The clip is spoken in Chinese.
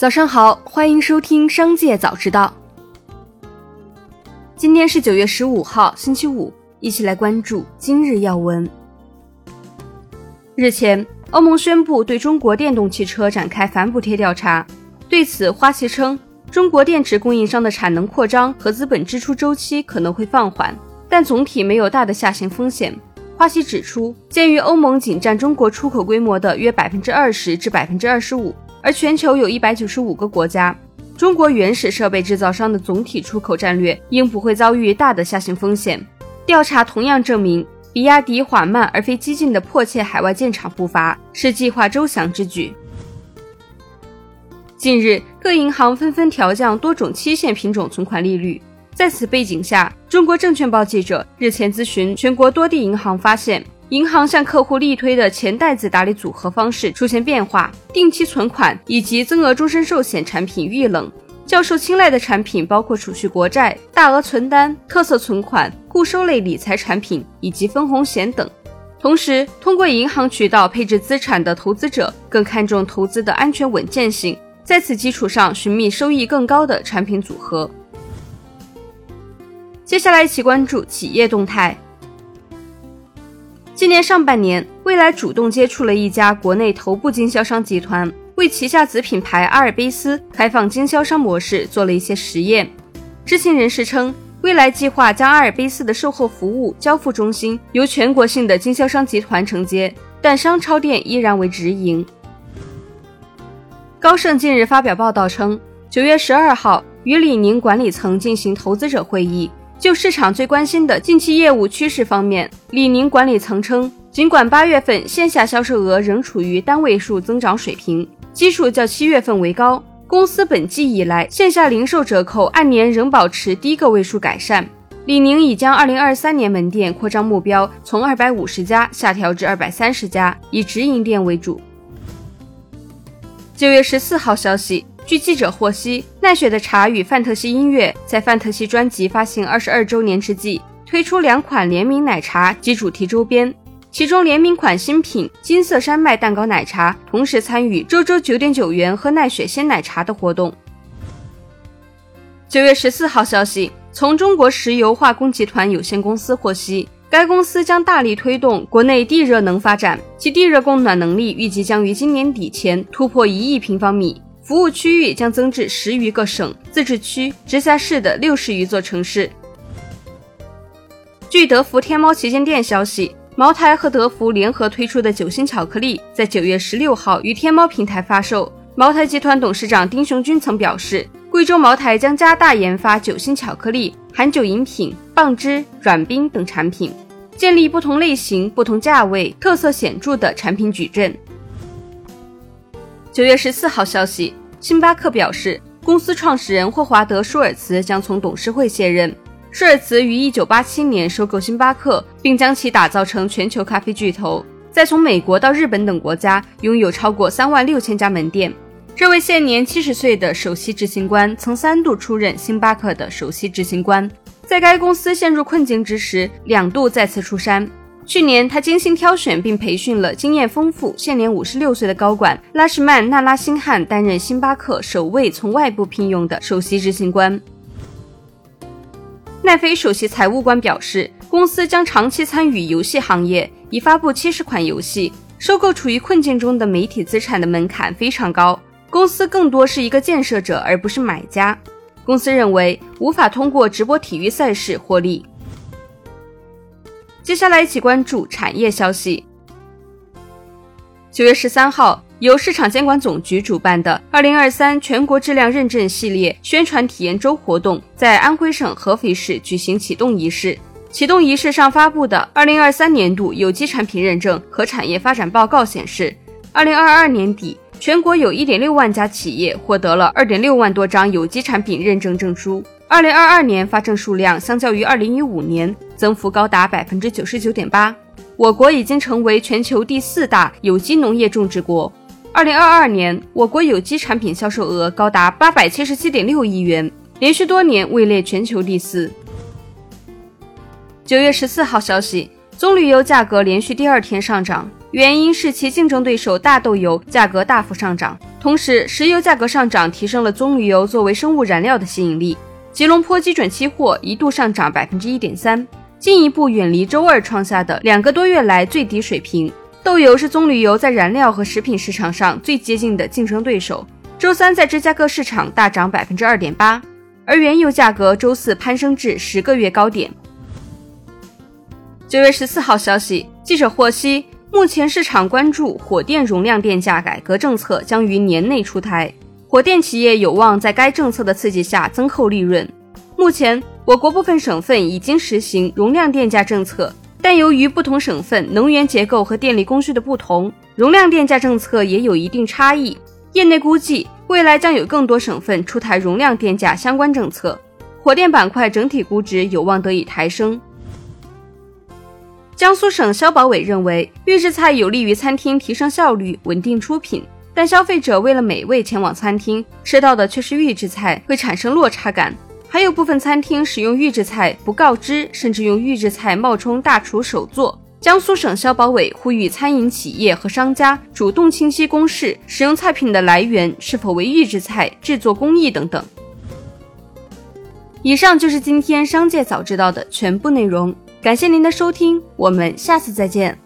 早上好，欢迎收听《商界早知道》。今天是九月十五号，星期五，一起来关注今日要闻。日前，欧盟宣布对中国电动汽车展开反补贴调查。对此，花旗称，中国电池供应商的产能扩张和资本支出周期可能会放缓，但总体没有大的下行风险。花旗指出，鉴于欧盟仅占中国出口规模的约百分之二十至百分之二十五。而全球有一百九十五个国家，中国原始设备制造商的总体出口战略应不会遭遇大的下行风险。调查同样证明，比亚迪缓慢而非激进的迫切海外建厂步伐是计划周详之举。近日，各银行纷纷调降多种期限品种存款利率，在此背景下，中国证券报记者日前咨询全国多地银行，发现。银行向客户力推的钱袋子打理组合方式出现变化，定期存款以及增额终身寿险产品遇冷，较受青睐的产品包括储蓄国债、大额存单、特色存款、固收类理财产品以及分红险等。同时，通过银行渠道配置资产的投资者更看重投资的安全稳健性，在此基础上寻觅收益更高的产品组合。接下来一起关注企业动态。今年上半年，蔚来主动接触了一家国内头部经销商集团，为旗下子品牌阿尔卑斯开放经销商模式做了一些实验。知情人士称，蔚来计划将阿尔卑斯的售后服务交付中心由全国性的经销商集团承接，但商超店依然为直营。高盛近日发表报道称，九月十二号与李宁管理层进行投资者会议。就市场最关心的近期业务趋势方面，李宁管理层称，尽管八月份线下销售额仍处于单位数增长水平，基数较七月份为高，公司本季以来线下零售折扣按年仍保持低个位数改善。李宁已将二零二三年门店扩张目标从二百五十家下调至二百三十家，以直营店为主。九月十四号消息。据记者获悉，奈雪的茶与范特西音乐在范特西专辑发行二十二周年之际，推出两款联名奶茶及主题周边。其中联名款新品金色山脉蛋糕奶茶，同时参与周周九点九元喝奈雪鲜奶茶的活动。九月十四号消息，从中国石油化工集团有限公司获悉，该公司将大力推动国内地热能发展，其地热供暖能力预计将于今年底前突破一亿平方米。服务区域将增至十余个省、自治区、直辖市的六十余座城市。据德福天猫旗舰店消息，茅台和德福联合推出的酒心巧克力在九月十六号于天猫平台发售。茅台集团董事长丁雄军曾表示，贵州茅台将加大研发酒心巧克力、含酒饮品、棒汁、软冰等产品，建立不同类型、不同价位、特色显著的产品矩阵。九月十四号消息。星巴克表示，公司创始人霍华德·舒尔茨将从董事会卸任。舒尔茨于1987年收购星巴克，并将其打造成全球咖啡巨头，在从美国到日本等国家拥有超过3万六千家门店。这位现年70岁的首席执行官曾三度出任星巴克的首席执行官，在该公司陷入困境之时，两度再次出山。去年，他精心挑选并培训了经验丰富、现年五十六岁的高管拉什曼·纳拉辛汉担任星巴克首位从外部聘用的首席执行官。奈飞首席财务官表示，公司将长期参与游戏行业，已发布七十款游戏。收购处于困境中的媒体资产的门槛非常高，公司更多是一个建设者而不是买家。公司认为无法通过直播体育赛事获利。接下来一起关注产业消息。九月十三号，由市场监管总局主办的二零二三全国质量认证系列宣传体验周活动在安徽省合肥市举行启动仪式。启动仪式上发布的二零二三年度有机产品认证和产业发展报告显示，二零二二年底，全国有一点六万家企业获得了二点六万多张有机产品认证证书。二零二二年发证数量相较于二零一五年增幅高达百分之九十九点八，我国已经成为全球第四大有机农业种植国。二零二二年，我国有机产品销售额高达八百七十七点六亿元，连续多年位列全球第四。九月十四号消息，棕榈油价格连续第二天上涨，原因是其竞争对手大豆油价格大幅上涨，同时石油价格上涨提升了棕榈油作为生物燃料的吸引力。吉隆坡基准期货一度上涨百分之一点三，进一步远离周二创下的两个多月来最低水平。豆油是棕榈油在燃料和食品市场上最接近的竞争对手。周三在芝加哥市场大涨百分之二点八，而原油价格周四攀升至十个月高点。九月十四号消息，记者获悉。目前市场关注火电容量电价改革政策将于年内出台，火电企业有望在该政策的刺激下增厚利润。目前，我国部分省份已经实行容量电价政策，但由于不同省份能源结构和电力供需的不同，容量电价政策也有一定差异。业内估计，未来将有更多省份出台容量电价相关政策，火电板块整体估值有望得以抬升。江苏省消保委认为，预制菜有利于餐厅提升效率、稳定出品，但消费者为了美味前往餐厅，吃到的却是预制菜，会产生落差感。还有部分餐厅使用预制菜不告知，甚至用预制菜冒充大厨手做。江苏省消保委呼吁餐饮企业和商家主动清晰公示使用菜品的来源是否为预制菜、制作工艺等等。以上就是今天商界早知道的全部内容。感谢您的收听，我们下次再见。